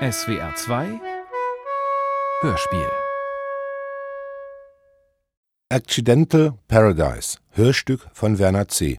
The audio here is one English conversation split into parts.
SWR 2 Hörspiel Accidental Paradise Hörstück von Werner C.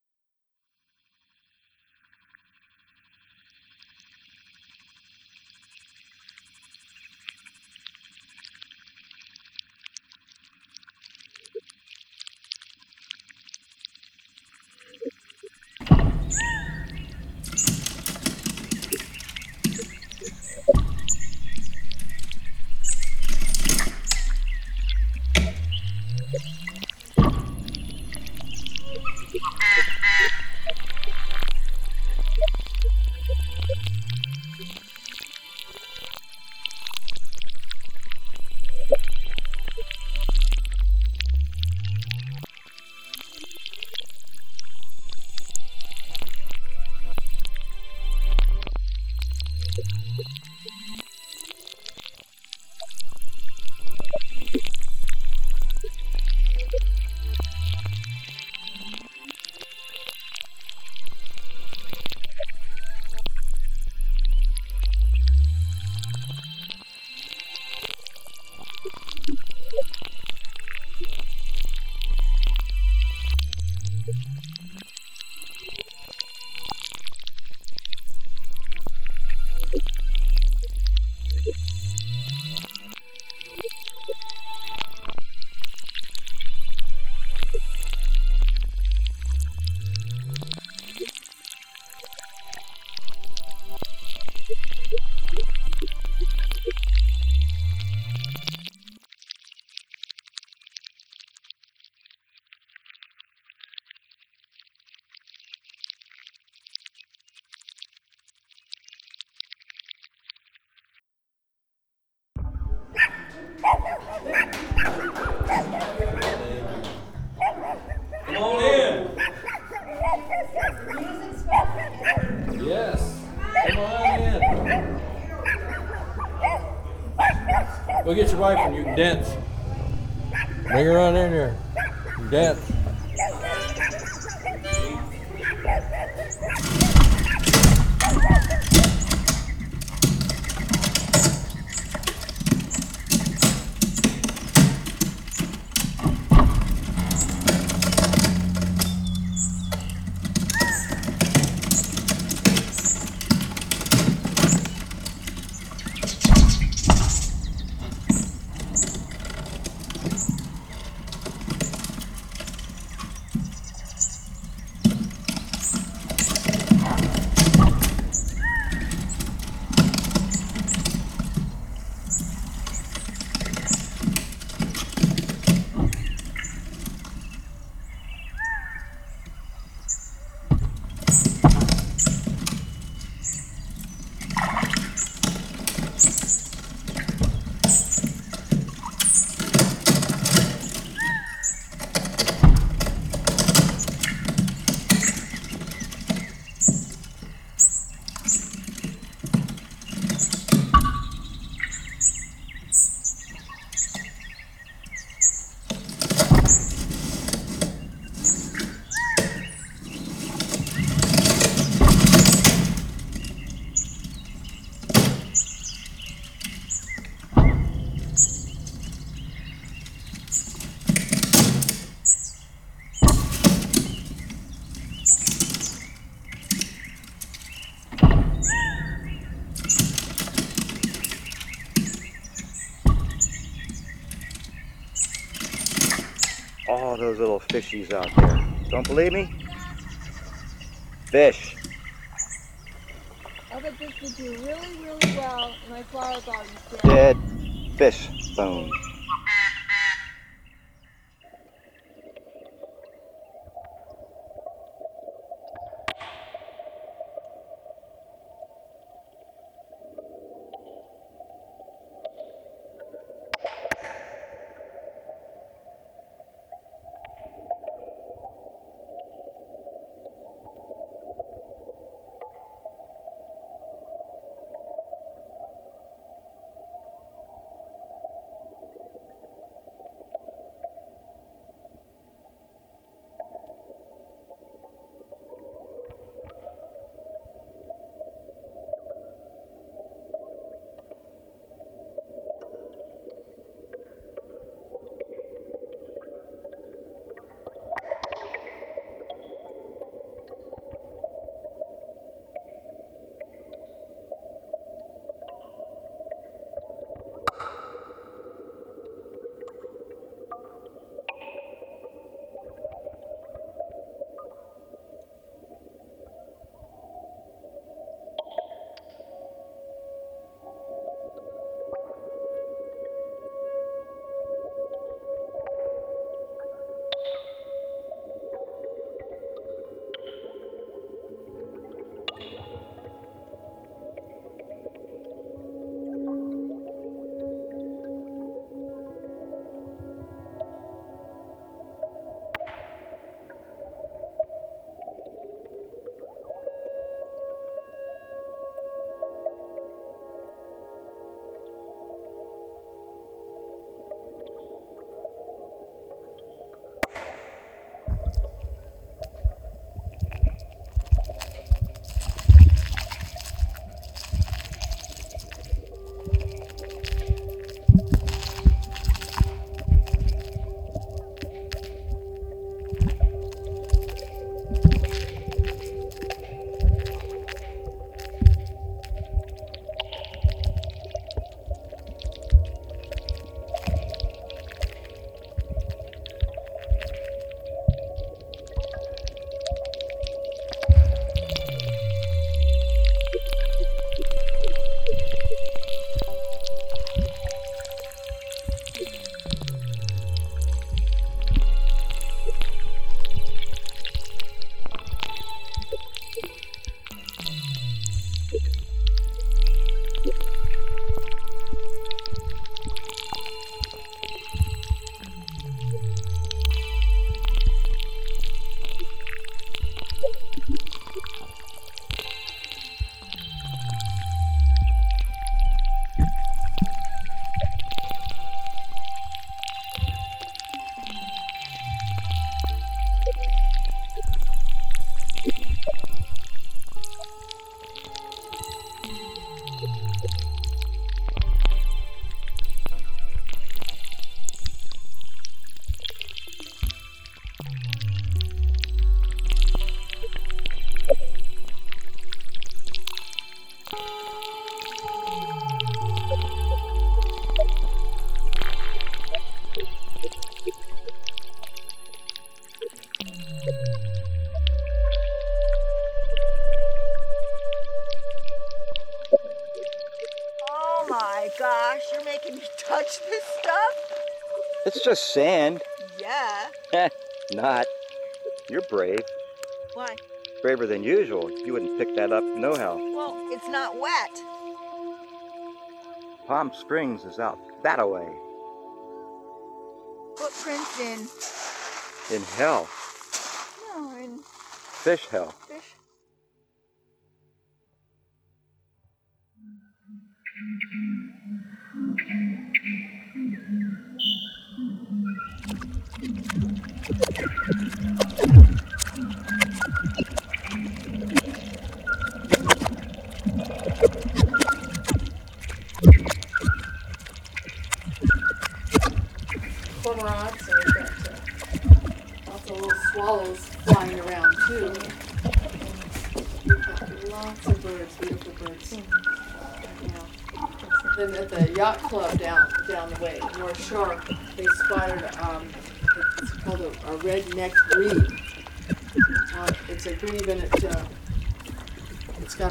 your wife and you can dance. Bring her on in here. Dance. Those little fishies out there. Don't believe me? Fish. I bet this would do really, really well in my flower garden. Dead fish bone. It's just sand. Yeah. Eh, not. You're brave. Why? Braver than usual. You wouldn't pick that up no how. Well, it's not wet. Palm Springs is out that away. Footprints in. In hell. No, in Fish hell.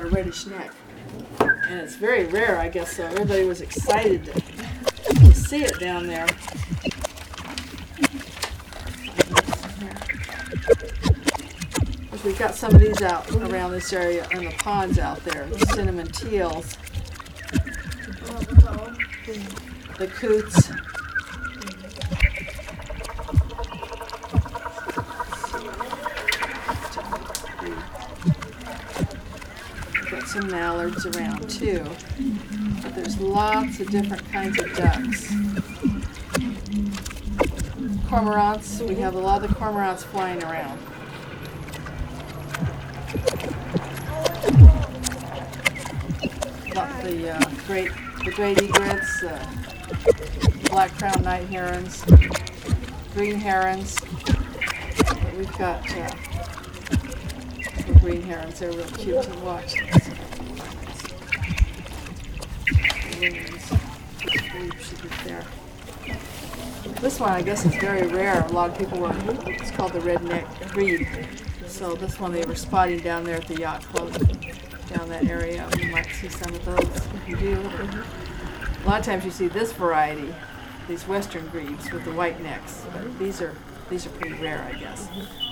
Reddish neck, and it's very rare, I guess. So everybody was excited to, to see it down there. We've got some of these out around this area in the ponds out there, the cinnamon teals, the coots. Mallards around too, but there's lots of different kinds of ducks. Cormorants, we have a lot of the cormorants flying around. Got the uh, great, the great egrets, uh, black crowned night herons, green herons. But we've got uh, the green herons. They're real cute to watch. This one, I guess, is very rare. A lot of people were. It's called the redneck grebe. So this one they were spotting down there at the yacht club, down that area. You might see some of those if you do. A lot of times you see this variety, these western grebes with the white necks. But these are these are pretty rare, I guess. Every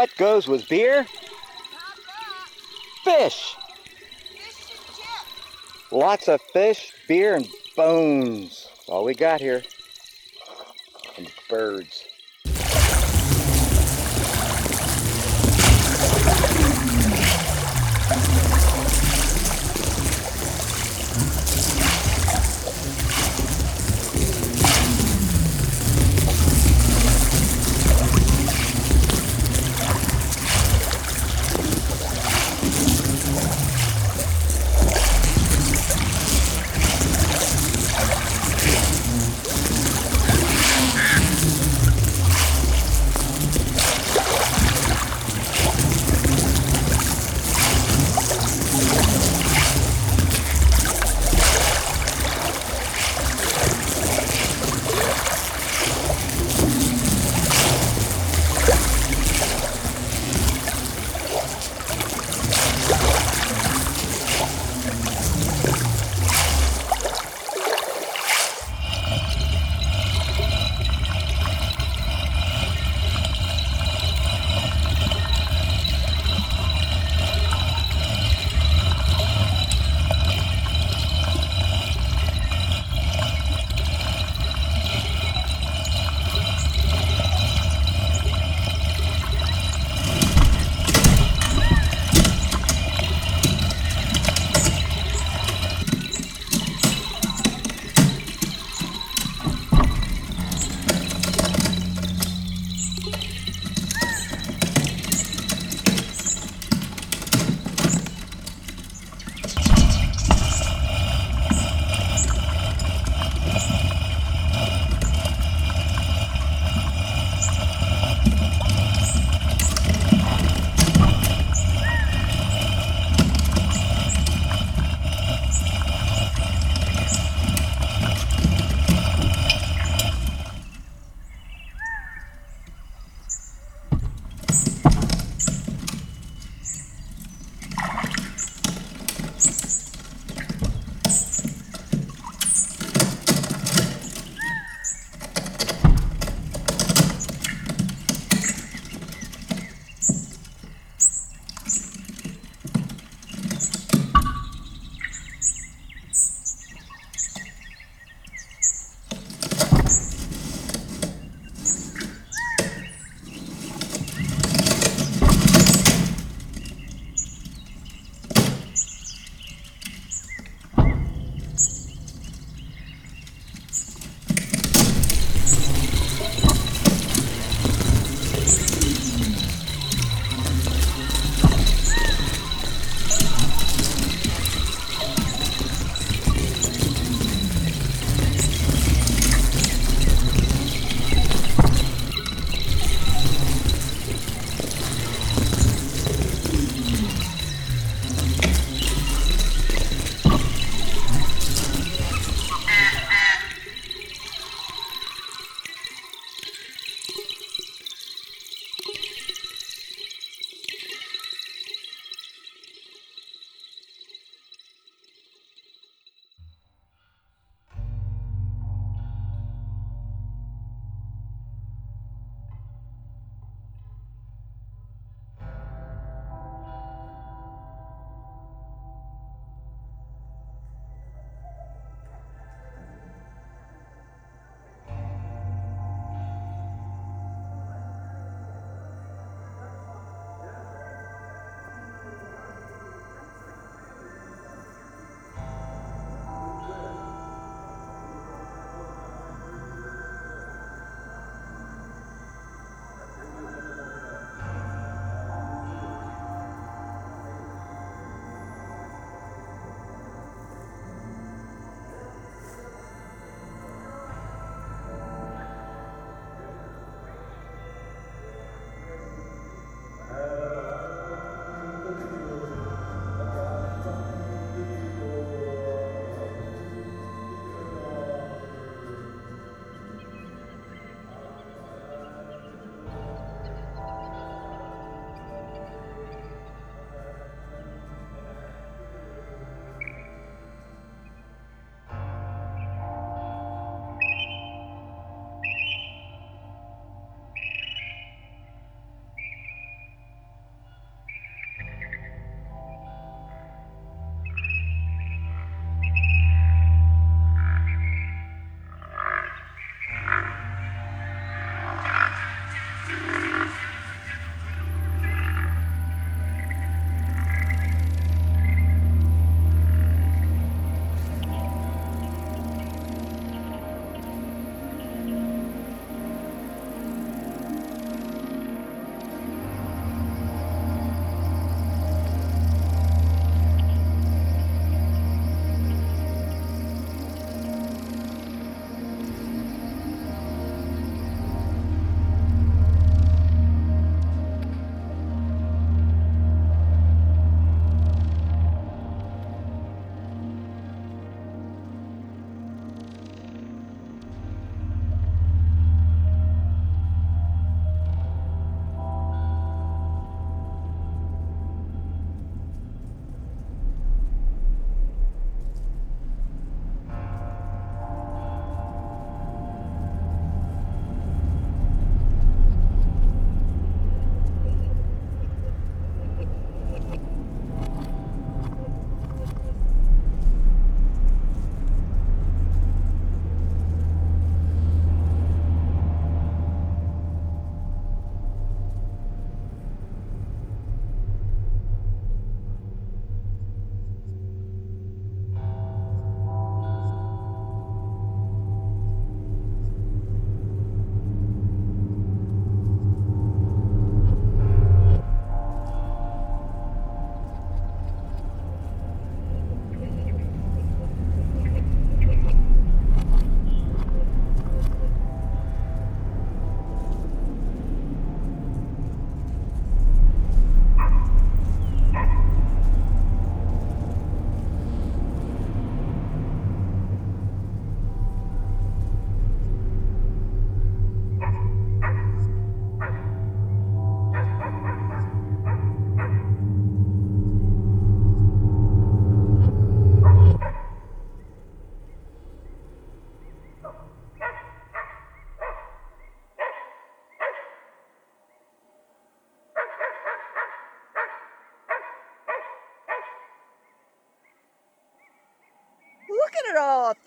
what goes with beer? Fish. Lots of fish, beer, and bones. All we got here. And birds.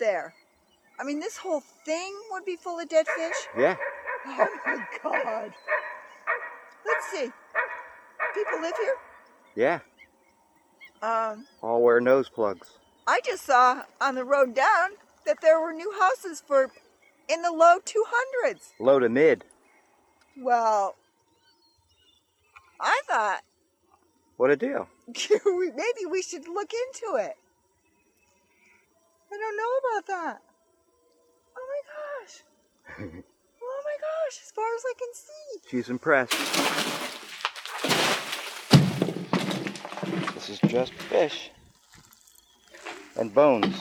There. I mean, this whole thing would be full of dead fish. Yeah. Oh my god. Let's see. People live here? Yeah. Um, All wear nose plugs. I just saw on the road down that there were new houses for in the low 200s. Low to mid. Well, I thought What a deal. maybe we should look into it. I don't know about that. Oh my gosh. oh my gosh, as far as I can see. She's impressed. This is just fish and bones.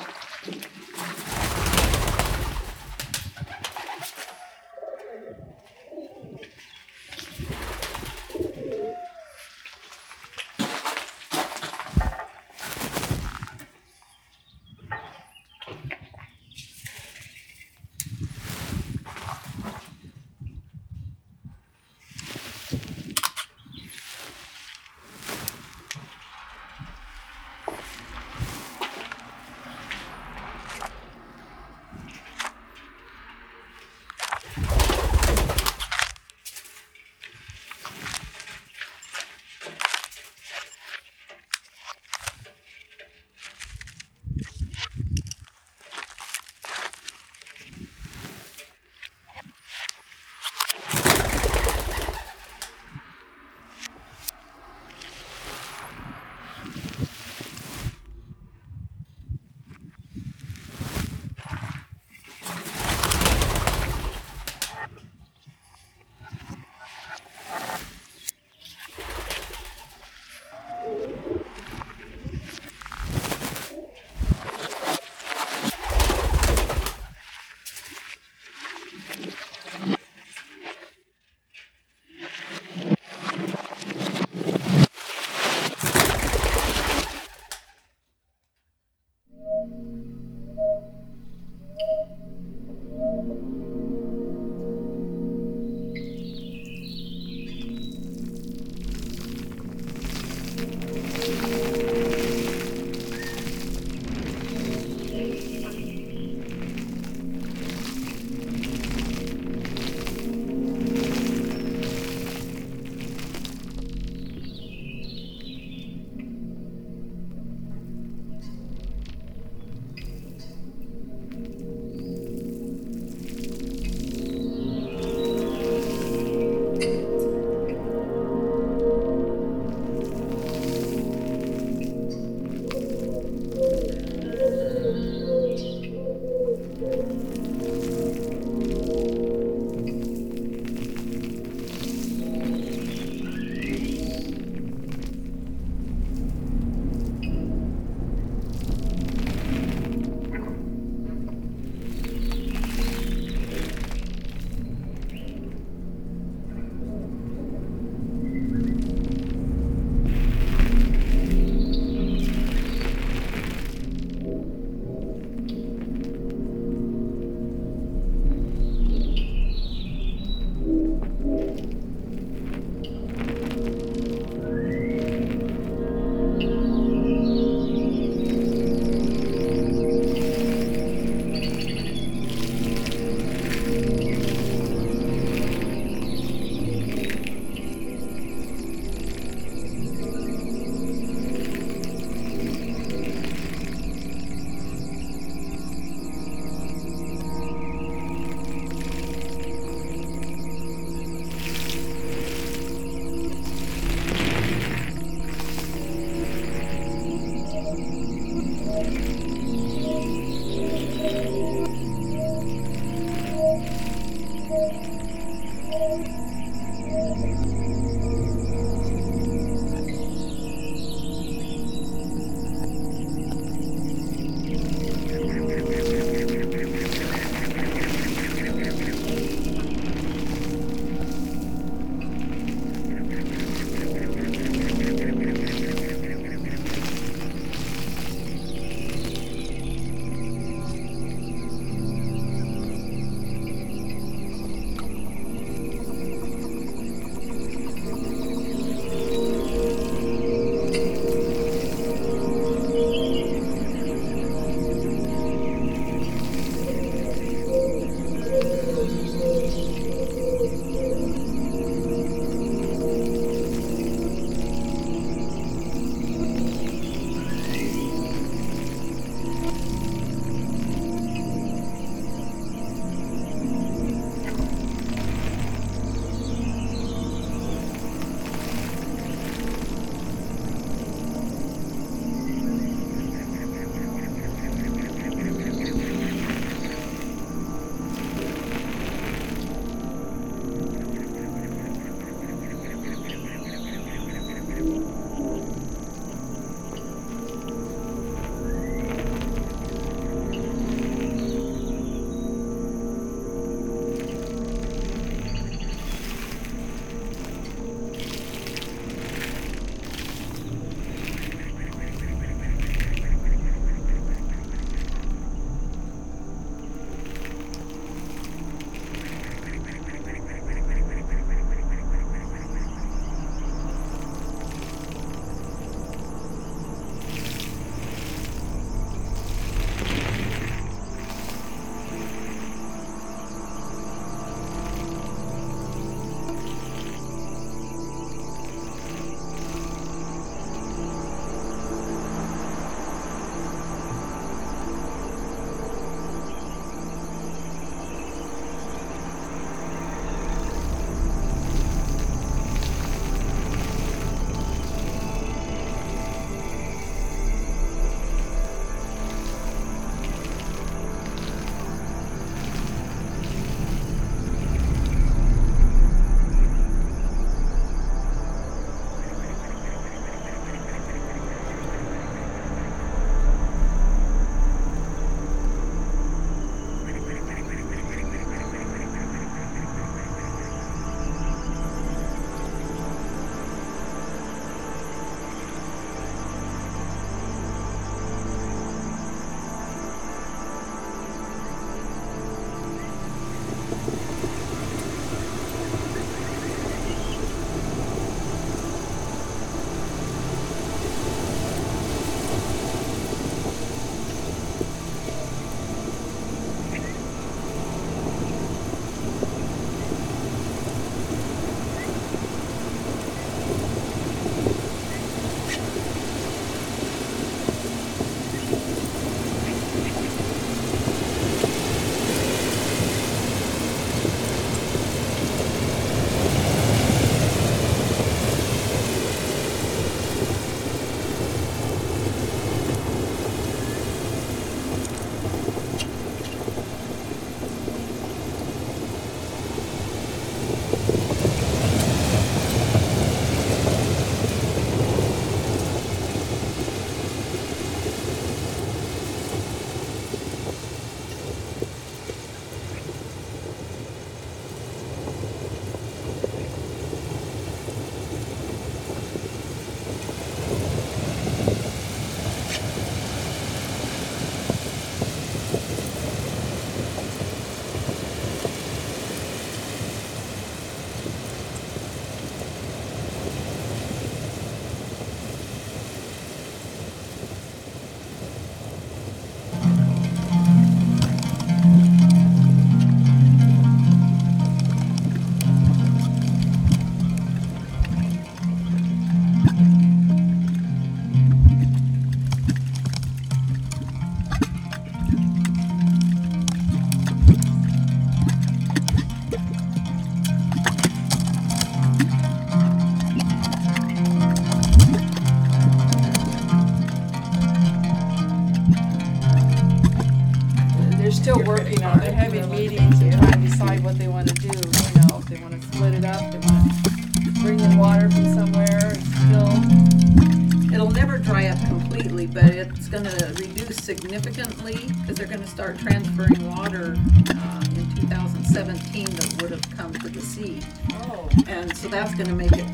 But it's going to reduce significantly because they're going to start transferring water uh, in 2017 that would have come to the sea. Oh. And so that's going to make it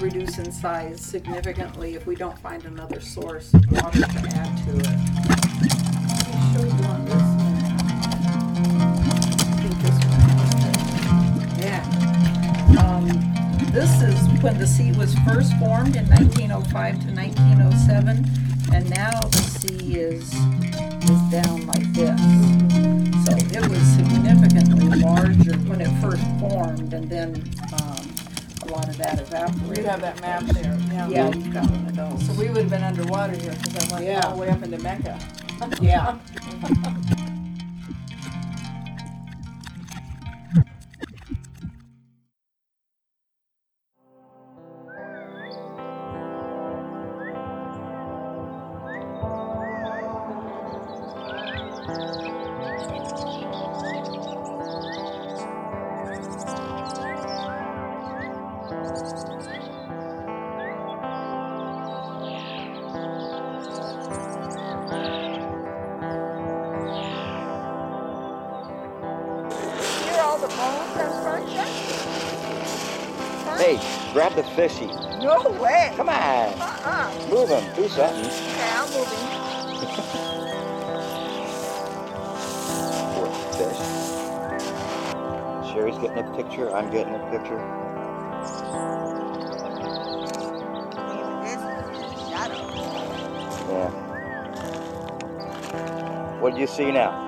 reduce in size significantly if we don't find another source of water to add to it. Let me show you on this one. I think this one has it. Yeah. Um, this is when the sea was first formed in 1905 to 1907, and now the sea is is down like this. So it was significantly larger when it first formed, and then um, a lot of that evaporated. You have that map there. Yeah. Yeah, you've got one of those. So we would have been underwater here because I went Yeah. all the way up into Mecca. Yeah. all the bones crunching? Hey, grab the fishy. No way. Come on. Uh-uh. Move him. Do something. Okay, I'm moving. Poor fish. Sherry's getting a picture. I'm getting a picture. Even this is in the shadow. Yeah. What do you see now?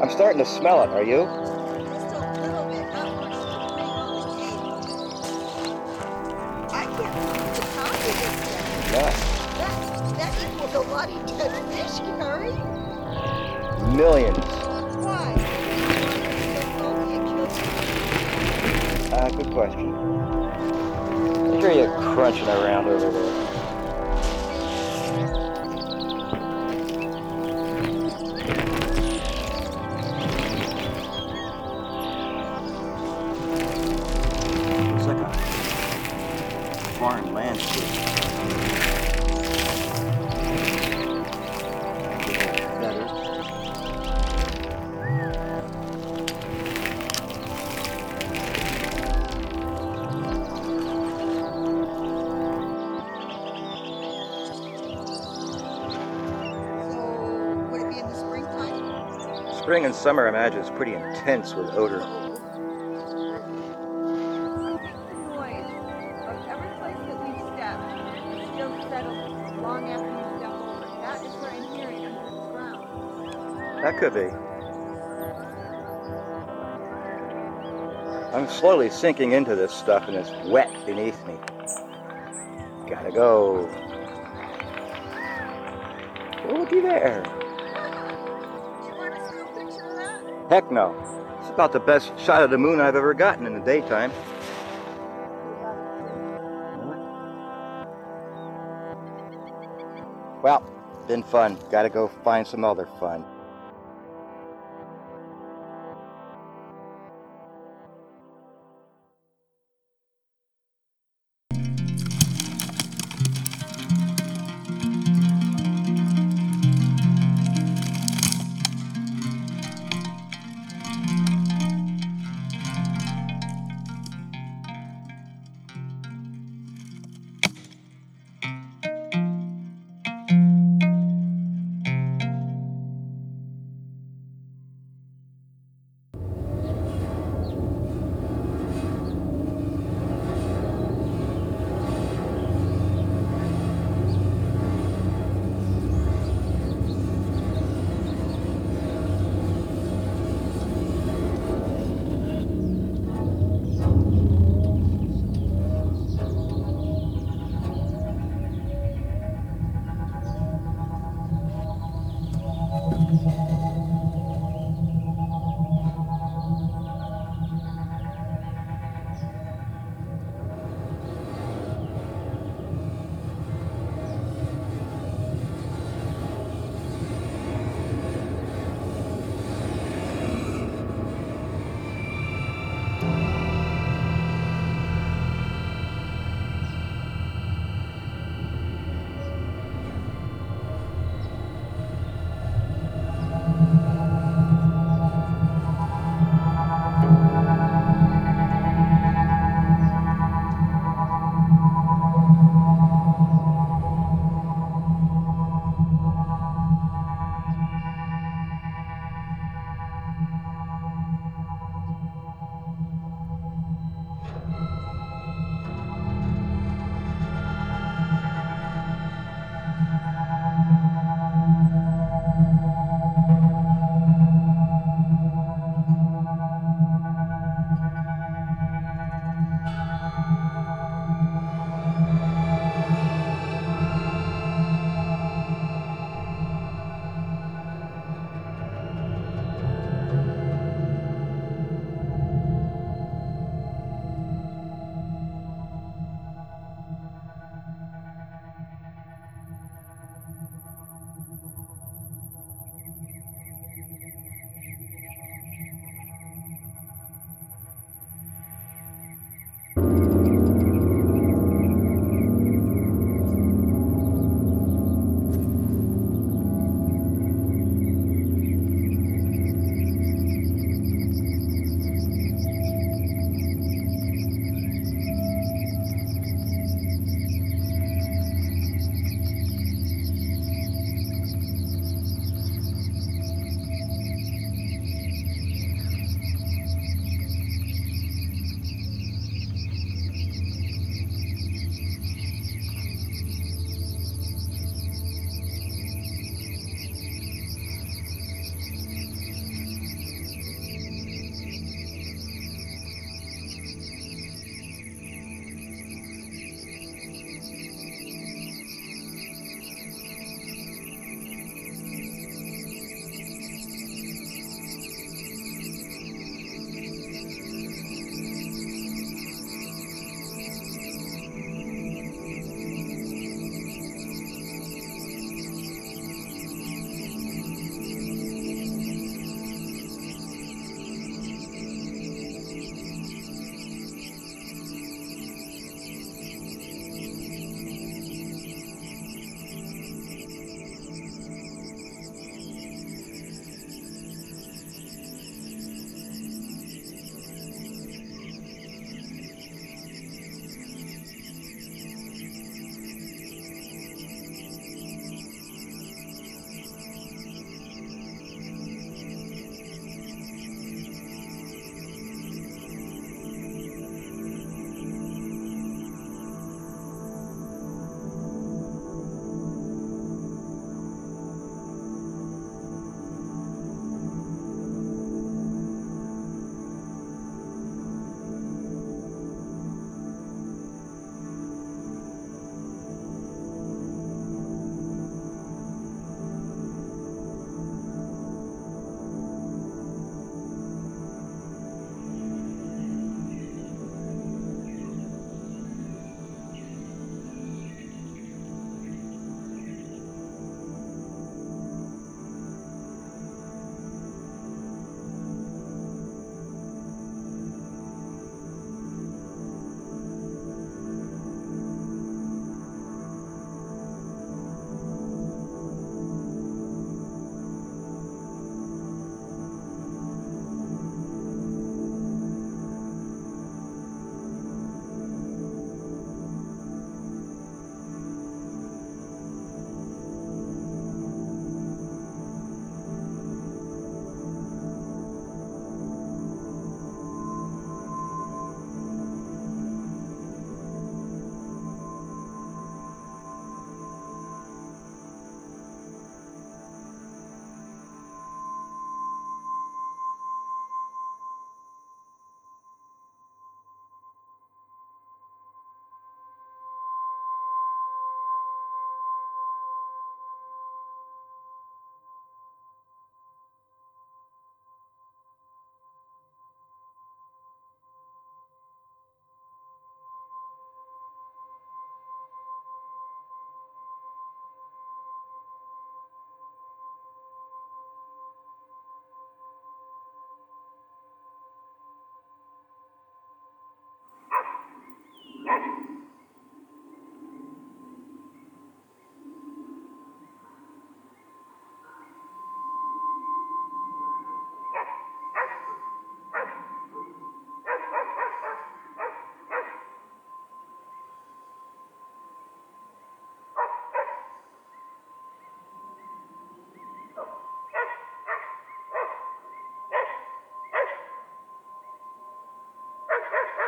I'm starting to smell it. Are you? Just can't much to make on the tape. I can't believe the count of this. Yeah. That, that equals a lot of dead fish, Gary. Millions. Why? Because only it kills Uh, good question. I hear you crunching around over there. Spring and summer, I imagine, is pretty intense with odor. That could be. I'm slowly sinking into this stuff and it's wet beneath me. Gotta go. Looky there. Heck no. It's about the best shot of the moon I've ever gotten in the daytime. Well, been fun. Gotta go find some other fun.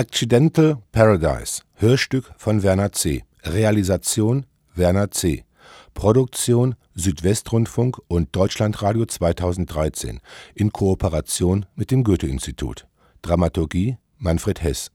Accidental Paradise Hörstück von Werner C. Realisation Werner C. Produktion Südwestrundfunk und Deutschlandradio 2013 in Kooperation mit dem Goethe-Institut. Dramaturgie Manfred Heß